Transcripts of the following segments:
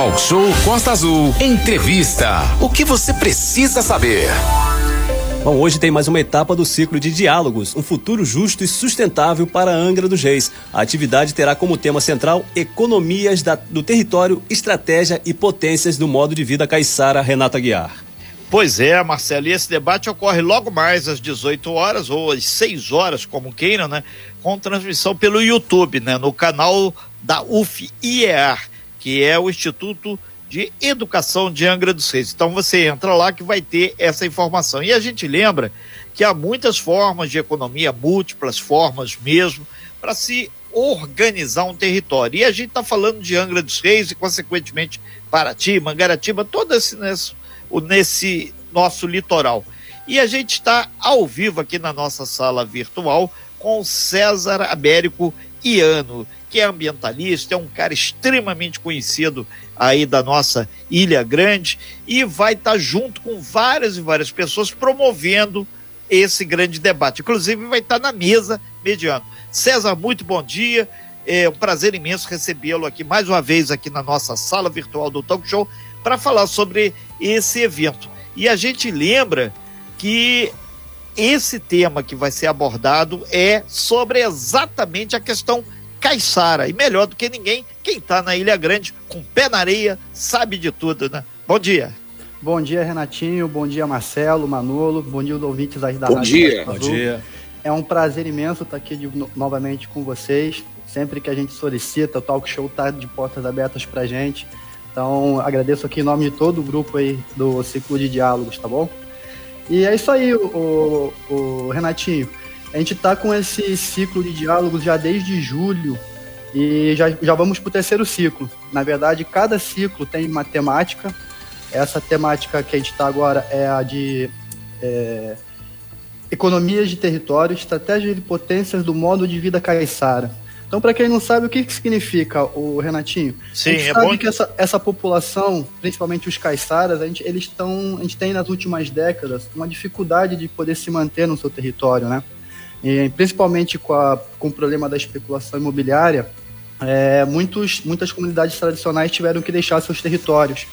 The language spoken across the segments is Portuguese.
Talk Show Costa Azul. Entrevista. O que você precisa saber? Bom, hoje tem mais uma etapa do ciclo de diálogos, um futuro justo e sustentável para Angra dos Reis. A atividade terá como tema central economias da, do território, estratégia e potências do modo de vida caiçara Renata Guiar. Pois é, Marcelo, e esse debate ocorre logo mais às 18 horas ou às 6 horas, como queiram, né? Com transmissão pelo YouTube, né? No canal da UF-IEAR, que é o Instituto de Educação de Angra dos Reis. Então você entra lá que vai ter essa informação. E a gente lembra que há muitas formas de economia, múltiplas formas mesmo, para se organizar um território. E a gente está falando de Angra dos Reis e, consequentemente, Paraty, Mangaratiba, todo esse nesse, nesse nosso litoral. E a gente está ao vivo aqui na nossa sala virtual com César Américo Iano, que é ambientalista, é um cara extremamente conhecido aí da nossa Ilha Grande e vai estar tá junto com várias e várias pessoas promovendo esse grande debate. Inclusive vai estar tá na mesa mediano. César, muito bom dia. É um prazer imenso recebê-lo aqui mais uma vez aqui na nossa sala virtual do Talk Show para falar sobre esse evento. E a gente lembra que esse tema que vai ser abordado é sobre exatamente a questão caiçara. E melhor do que ninguém, quem está na Ilha Grande, com pé na areia, sabe de tudo, né? Bom dia. Bom dia, Renatinho. Bom dia, Marcelo, Manolo. Bom dia, os ouvintes da Bom dia. Bom dia. É um prazer imenso estar aqui de, novamente com vocês. Sempre que a gente solicita, o Talk Show está de portas abertas para gente. Então, agradeço aqui em nome de todo o grupo aí do Ciclo de Diálogos, tá bom? E é isso aí, o, o, o Renatinho. A gente está com esse ciclo de diálogos já desde julho e já, já vamos para o terceiro ciclo. Na verdade, cada ciclo tem uma temática. Essa temática que a gente está agora é a de é, economias de território, estratégias de potências do modo de vida caiçara. Então, para quem não sabe, o que, que significa o Renatinho? Sim, a gente é sabe bom que essa, essa população, principalmente os caiçaras, a gente, eles estão, a gente tem nas últimas décadas uma dificuldade de poder se manter no seu território, né? E, principalmente com, a, com o problema da especulação imobiliária, é, muitos, muitas comunidades tradicionais tiveram que deixar seus territórios.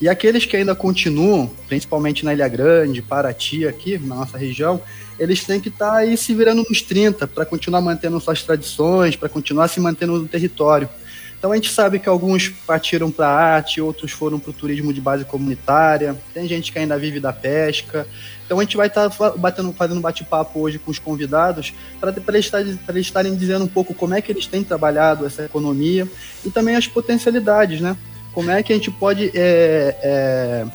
E aqueles que ainda continuam, principalmente na Ilha Grande, Paraty, aqui na nossa região, eles têm que estar tá aí se virando nos 30 para continuar mantendo suas tradições, para continuar se mantendo no território. Então a gente sabe que alguns partiram para a arte, outros foram para o turismo de base comunitária, tem gente que ainda vive da pesca, então a gente vai estar tá batendo, fazendo bate-papo hoje com os convidados para eles, eles estarem dizendo um pouco como é que eles têm trabalhado essa economia e também as potencialidades, né? Como é que a gente pode é, é,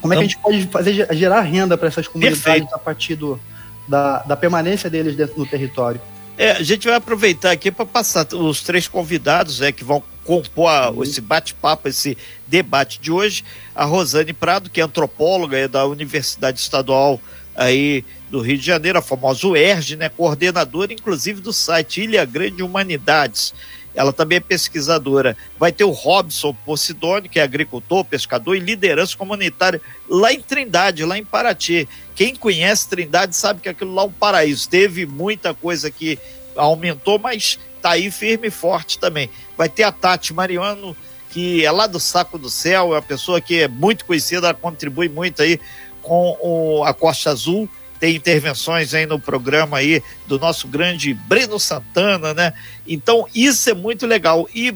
como é que a gente pode fazer gerar renda para essas comunidades Perfeito. a partir do, da, da permanência deles dentro do território? É, a gente vai aproveitar aqui para passar os três convidados é, que vão compor a, uhum. esse bate-papo, esse debate de hoje. A Rosane Prado, que é antropóloga é da Universidade Estadual aí do Rio de Janeiro, a famosa UERJ, né, coordenadora inclusive do site Ilha Grande Humanidades. Ela também é pesquisadora. Vai ter o Robson Posidoni, que é agricultor, pescador e liderança comunitária lá em Trindade, lá em Paraty. Quem conhece Trindade sabe que aquilo lá é um paraíso. Teve muita coisa que aumentou, mas tá aí firme e forte também. Vai ter a Tati Mariano, que é lá do Saco do Céu, é uma pessoa que é muito conhecida, ela contribui muito aí com o, a Costa Azul. Tem intervenções aí no programa aí do nosso grande Breno Santana, né? Então, isso é muito legal. E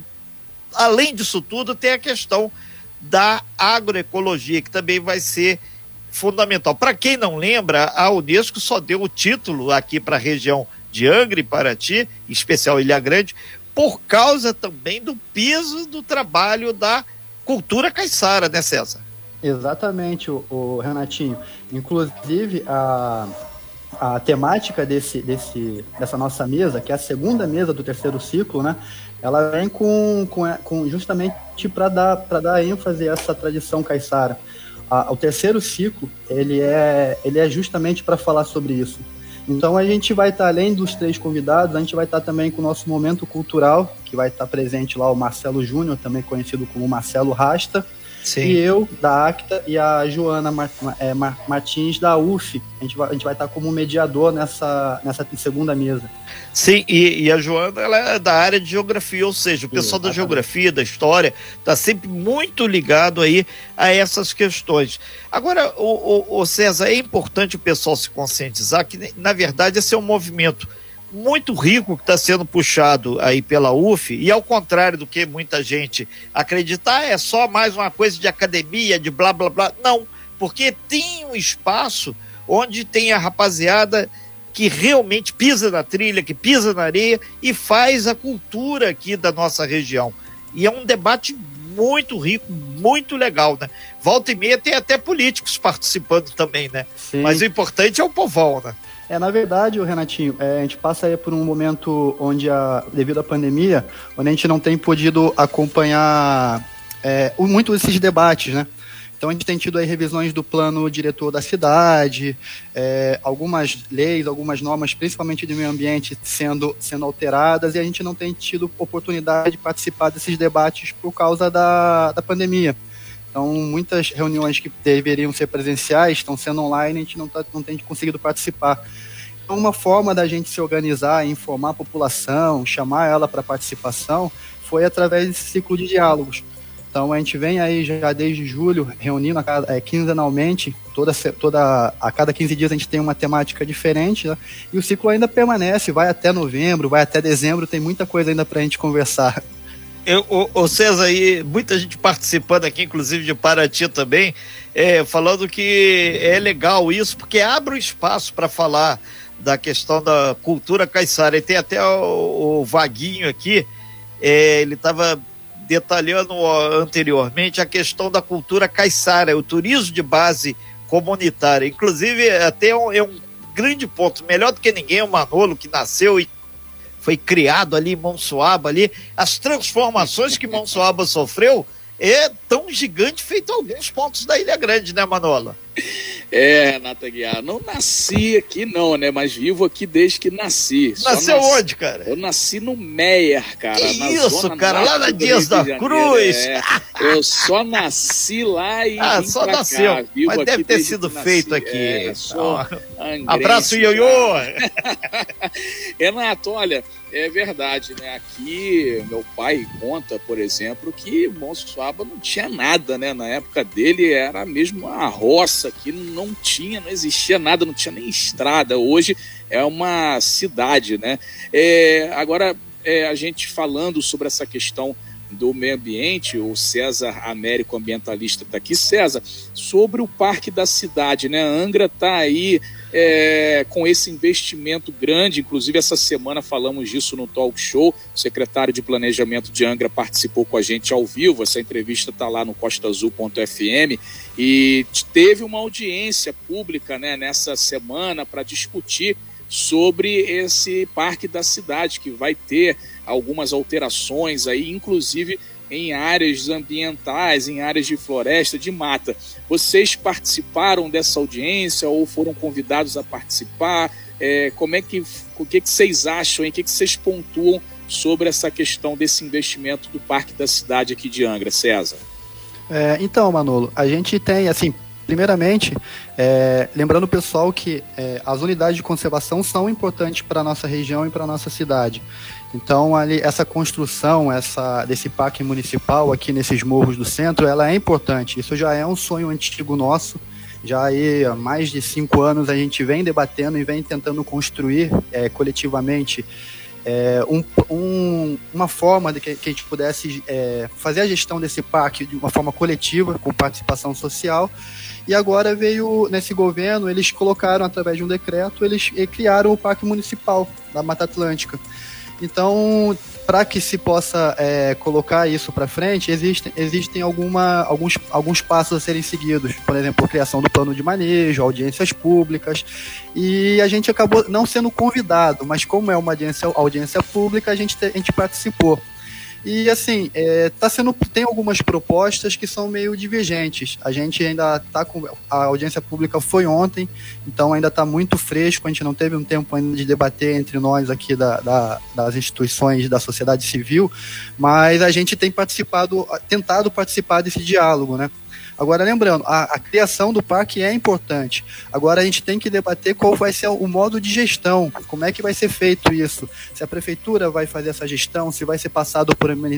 além disso tudo, tem a questão da agroecologia, que também vai ser fundamental. Para quem não lembra, a Unesco só deu o título aqui para a região de Angra e Paraty, em especial Ilha Grande, por causa também do peso do trabalho da cultura caiçara, né, César? Exatamente, o, o Renatinho. Inclusive, a, a temática desse, desse, dessa nossa mesa, que é a segunda mesa do terceiro ciclo, né? Ela vem com, com, com justamente para dar, dar ênfase a essa tradição caiçara. O terceiro ciclo, ele é, ele é justamente para falar sobre isso. Então a gente vai estar, tá, além dos três convidados, a gente vai estar tá também com o nosso momento cultural, que vai estar tá presente lá o Marcelo Júnior, também conhecido como Marcelo Rasta. Sim. E eu, da ACTA, e a Joana é, Martins, da UF. A gente vai, a gente vai estar como mediador nessa, nessa segunda mesa. Sim, e, e, a Joana ela é da área de geografia, ou seja, o pessoal da geografia, da história, está sempre muito ligado aí a essas questões. Agora, o, o, o, César, é importante o pessoal se conscientizar que, na verdade, esse é um movimento muito rico que está sendo puxado aí pela UF, e ao contrário do que muita gente acredita, ah, é só mais uma coisa de academia, de blá blá blá. Não, porque tem um espaço onde tem a rapaziada que realmente pisa na trilha, que pisa na areia e faz a cultura aqui da nossa região. E é um debate muito rico, muito legal, né? Volta e meia tem até políticos participando também, né? Sim. Mas o importante é o povão, né? É, na verdade, o Renatinho, é, a gente passa aí por um momento onde, a, devido à pandemia, onde a gente não tem podido acompanhar é, muito esses debates, né? Então a gente tem tido aí revisões do plano diretor da cidade, é, algumas leis, algumas normas, principalmente de meio ambiente, sendo, sendo alteradas, e a gente não tem tido oportunidade de participar desses debates por causa da, da pandemia. Então, muitas reuniões que deveriam ser presenciais estão sendo online a gente não, tá, não tem conseguido participar. Então, uma forma da gente se organizar, informar a população, chamar ela para participação, foi através desse ciclo de diálogos. Então a gente vem aí já desde julho reunindo a cada, é, quinzenalmente, toda, toda, a cada 15 dias a gente tem uma temática diferente, né? e o ciclo ainda permanece, vai até novembro, vai até dezembro, tem muita coisa ainda para a gente conversar. Eu, o, o César aí, muita gente participando aqui, inclusive de Paraty também, é, falando que é legal isso, porque abre um espaço para falar da questão da cultura caiçara. E tem até o, o Vaguinho aqui, é, ele estava detalhando anteriormente a questão da cultura caiçara, o turismo de base comunitária. Inclusive, até um, é um grande ponto, melhor do que ninguém, o Manolo, que nasceu e foi criado ali em Monsuaba, ali, as transformações que Monsuaba sofreu é tão gigante feito alguns pontos da Ilha Grande, né, Manola? É, Renata Guiar, não nasci aqui não, né? Mas vivo aqui desde que nasci. Nasceu nasci... onde, cara? Eu nasci no Meyer, cara. Que isso, cara? Lá na Dias da Cruz. É, eu só nasci lá e Ah, só nasceu. Cá. Vivo Mas deve ter sido feito aqui. É, só Abraço, Ioiô! Renato, olha, é verdade, né? Aqui, meu pai conta, por exemplo, que Monsuaba não tinha nada, né? Na época dele era mesmo uma roça aqui, não tinha, não existia nada, não tinha nem estrada. Hoje é uma cidade, né? É, agora, é, a gente falando sobre essa questão do meio ambiente, o César Américo Ambientalista está aqui. César, sobre o Parque da Cidade, né? A Angra está aí é, com esse investimento grande, inclusive essa semana falamos disso no talk show. O secretário de Planejamento de Angra participou com a gente ao vivo. Essa entrevista está lá no costaazul.fm e teve uma audiência pública né, nessa semana para discutir sobre esse parque da cidade que vai ter algumas alterações aí, inclusive em áreas ambientais, em áreas de floresta, de mata. Vocês participaram dessa audiência ou foram convidados a participar? É, como é que, o que, que vocês acham o que, que vocês pontuam sobre essa questão desse investimento do Parque da Cidade aqui de Angra, César? É, então, Manolo, a gente tem, assim, Primeiramente, é, lembrando o pessoal que é, as unidades de conservação são importantes para a nossa região e para a nossa cidade. Então, ali, essa construção essa, desse parque municipal aqui nesses morros do centro, ela é importante. Isso já é um sonho antigo nosso. Já aí, há mais de cinco anos, a gente vem debatendo e vem tentando construir é, coletivamente é, um, um, uma forma de que, que a gente pudesse é, fazer a gestão desse parque de uma forma coletiva, com participação social, e agora veio, nesse governo, eles colocaram, através de um decreto, eles criaram o Parque Municipal da Mata Atlântica. Então, para que se possa é, colocar isso para frente, existem, existem alguma, alguns, alguns passos a serem seguidos. Por exemplo, criação do plano de manejo, audiências públicas. E a gente acabou não sendo convidado, mas como é uma audiência, audiência pública, a gente, a gente participou. E assim, é, tá sendo, tem algumas propostas que são meio divergentes. A gente ainda está com. A audiência pública foi ontem, então ainda está muito fresco, a gente não teve um tempo ainda de debater entre nós aqui da, da, das instituições da sociedade civil, mas a gente tem participado, tentado participar desse diálogo, né? Agora, lembrando, a, a, criação do parque é importante. Agora, a gente tem que debater qual vai ser o modo de gestão, como é que vai ser feito isso. Se a prefeitura vai fazer essa gestão, se vai ser passado por uma,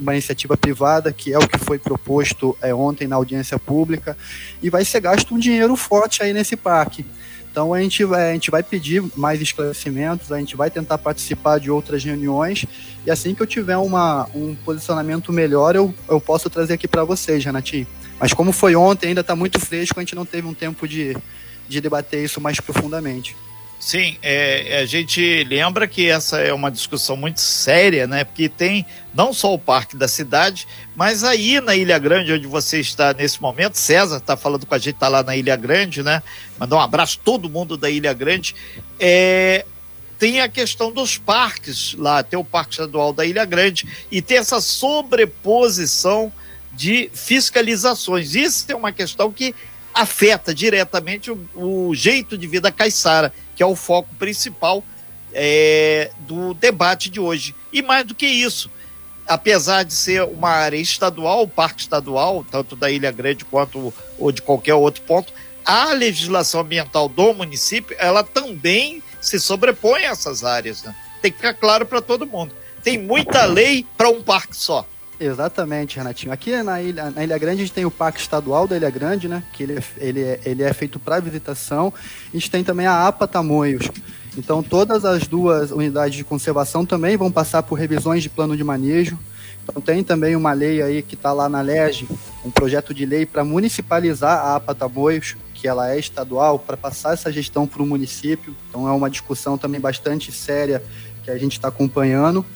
uma iniciativa privada, que é o que foi proposto é, ontem na audiência pública, e vai ser gasto um dinheiro forte aí nesse parque. Então a gente, vai, a gente vai pedir mais esclarecimentos, a gente vai tentar participar de outras reuniões e assim que eu tiver uma, um posicionamento melhor, eu, eu posso trazer aqui para vocês, Renatinho. Mas como foi ontem, ainda está muito fresco, a gente não teve um tempo de, de debater isso mais profundamente. Sim, é, a gente lembra que essa é uma discussão muito séria, né? Porque tem não só o Parque da Cidade, mas aí na Ilha Grande, onde você está nesse momento, César está falando com a gente, está lá na Ilha Grande, né? Mandar um abraço todo mundo da Ilha Grande. É, tem a questão dos parques lá, tem o Parque Estadual da Ilha Grande e tem essa sobreposição de fiscalizações. Isso é uma questão que afeta diretamente o, o jeito de vida caiçara, que é o foco principal é, do debate de hoje. E mais do que isso, apesar de ser uma área estadual, o parque estadual, tanto da Ilha Grande quanto ou de qualquer outro ponto, a legislação ambiental do município, ela também se sobrepõe a essas áreas. Né? Tem que ficar claro para todo mundo. Tem muita lei para um parque só. Exatamente, Renatinho. Aqui na Ilha, na Ilha Grande a gente tem o Parque Estadual da Ilha Grande, né? Que ele, é, ele, é, ele é feito para visitação. A gente tem também a APA Tamoios. Então todas as duas unidades de conservação também vão passar por revisões de plano de manejo. Então tem também uma lei aí que está lá na LERJ, um projeto de lei para municipalizar a APA Tamoios, que ela é estadual, para passar essa gestão para o município. Então é uma discussão também bastante séria que a gente está acompanhando.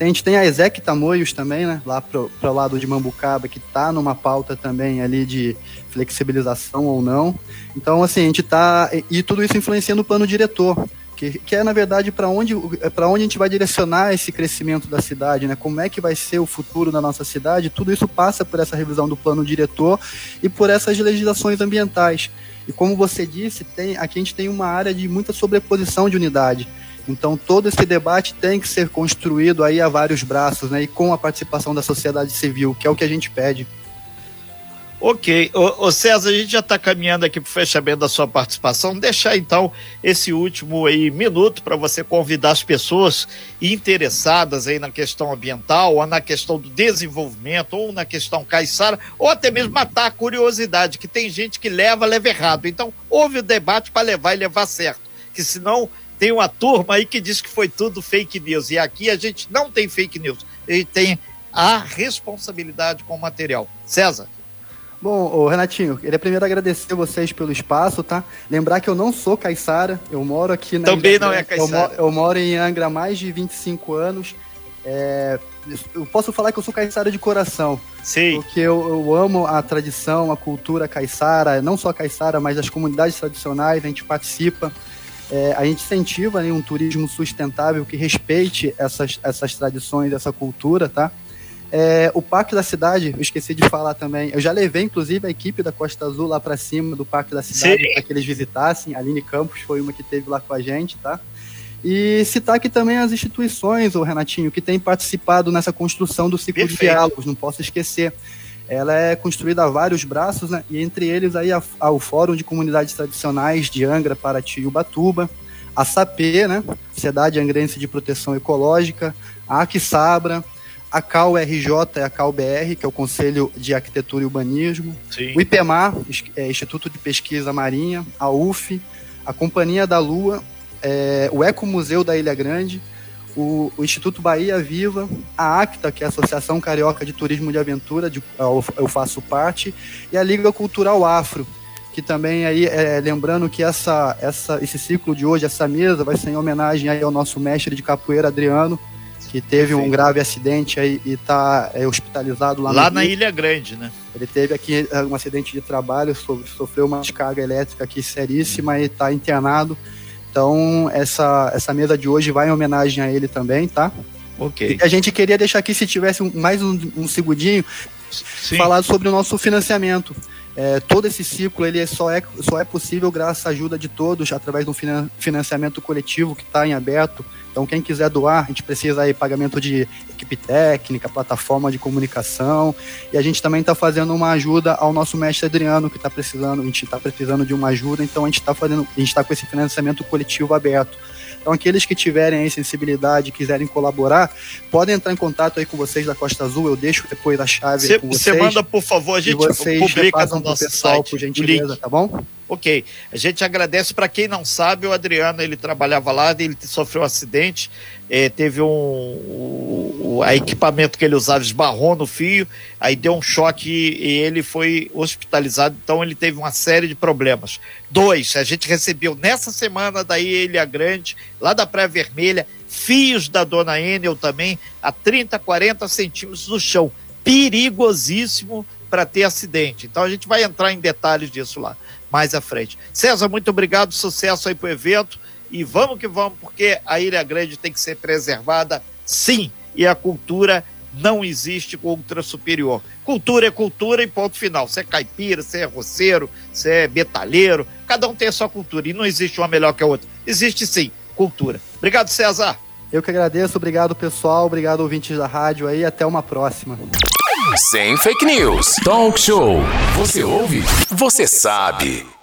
A gente tem a Ezek Tamoios também, né? Lá pro, pro lado de Mambucaba, que tá numa pauta também ali de flexibilização ou não. Então, assim, a gente tá. E tudo isso influencia no plano diretor. Que, que é, na verdade, para onde, para onde a gente vai direcionar esse crescimento da cidade, né? Como é que vai ser o futuro da nossa cidade? Tudo isso passa por essa revisão do plano diretor e por essas legislações ambientais. E como você disse, tem, aqui a gente tem uma área de muita sobreposição de unidade. Então todo esse debate tem que ser construído aí a vários braços, né? E com a participação da sociedade civil, que é o que a gente pede. Ok, ô César, a gente já está caminhando aqui para o fechamento da sua participação. Deixar então esse último aí minuto para você convidar as pessoas interessadas aí na questão ambiental, ou na questão do desenvolvimento, ou na questão caiçara, ou até mesmo matar a curiosidade, que tem gente que leva, leva errado. Então, houve o debate para levar e levar certo, que senão tem uma turma aí que diz que foi tudo fake news. E aqui a gente não tem fake news. A gente tem a responsabilidade com o material. César. Bom, Renatinho, queria primeiro agradecer vocês pelo espaço, tá? Lembrar que eu não sou caiçara, eu moro aqui na. Também Ilha não é caiçara. Eu, eu, moro em Angra há mais de 25 anos. É, eu posso falar que eu sou caiçara de coração. Sim. Porque eu, eu, amo a tradição, a cultura caiçara, não só caiçara, mas as comunidades tradicionais, a gente participa. É, a gente incentiva né, um turismo sustentável que respeite essas, essas tradições, essa cultura, tá? É, o Parque da Cidade, eu esqueci de falar também. Eu já levei, inclusive, a equipe da Costa Azul lá para cima do Parque da Cidade para que eles visitassem. A Aline Campos foi uma que teve lá com a gente, tá? E citar aqui também as instituições, o Renatinho, que tem participado nessa construção do ciclo Perfeito. de diálogos, não posso esquecer. Ela é construída a vários braços, né? E entre eles aí a, a, o Fórum de Comunidades Tradicionais de Angra, Paraty e Ubatuba, a SAPE, né? Sociedade Angrense de Proteção Ecológica, a Aquisabra, a CAL-RJ e a CAL-BR, que é o Conselho de Arquitetura e Urbanismo, Sim. o IPEMAR, é, Instituto de Pesquisa Marinha, a UF, a Companhia da Lua, é, o Ecomuseu da Ilha Grande, o, o, Instituto Bahia Viva, a ACTA, que é a Associação Carioca de Turismo de Aventura, de, eu, eu faço parte, e a Liga Cultural Afro, que também aí, é, lembrando que essa, essa, esse ciclo de hoje, essa mesa, vai ser em homenagem aí ao nosso mestre de capoeira, Adriano, que teve um grave acidente aí e está é, hospitalizado lá, lá na Rio. Ilha Grande, né? Ele teve aqui é, um acidente de trabalho, sofreu uma descarga elétrica aqui seríssima e está internado. Então, essa, essa mesa de hoje vai em homenagem a ele também, tá? Ok. E a gente queria deixar aqui, se tivesse mais um, um segundinho, Sim. falar sobre o nosso financiamento. É, todo esse ciclo ele só é, só é possível graças à ajuda de todos através do financiamento coletivo que está em aberto. Então, quem quiser doar, a gente precisa aí pagamento de equipe técnica, plataforma de comunicação. E a gente também está fazendo uma ajuda ao nosso mestre Adriano, que está precisando, a gente está precisando de uma ajuda, então a gente está fazendo, a gente está com esse financiamento coletivo aberto. Então, aqueles que tiverem aí sensibilidade, quiserem colaborar, podem entrar em contato aí com vocês da Costa Azul. Eu deixo depois a chave cê, com vocês. Você manda, por favor, a gente publica no nosso pessoal, site, por gentileza, tá bom? Ok. A gente agradece. Para quem não sabe, o Adriano ele trabalhava lá, ele sofreu um acidente, é, teve um. O, o equipamento que ele usava esbarrou no fio, aí deu um choque e ele foi hospitalizado. Então ele teve uma série de problemas. Dois, a gente recebeu nessa semana da Ilha Grande, lá da Praia Vermelha, fios da dona Enel também, a 30, 40 centímetros do chão. Perigosíssimo para ter acidente. Então a gente vai entrar em detalhes disso lá mais à frente. César, muito obrigado, sucesso aí pro evento e vamos que vamos, porque a Ilha Grande tem que ser preservada, sim, e a cultura não existe cultura superior. Cultura é cultura e ponto final. Você é caipira, você é roceiro, você é metalheiro, cada um tem a sua cultura e não existe uma melhor que a outra. Existe sim, cultura. Obrigado, César. Eu que agradeço, obrigado pessoal, obrigado ouvintes da rádio aí, até uma próxima. Sem fake news. Talk show. Você ouve? Você sabe.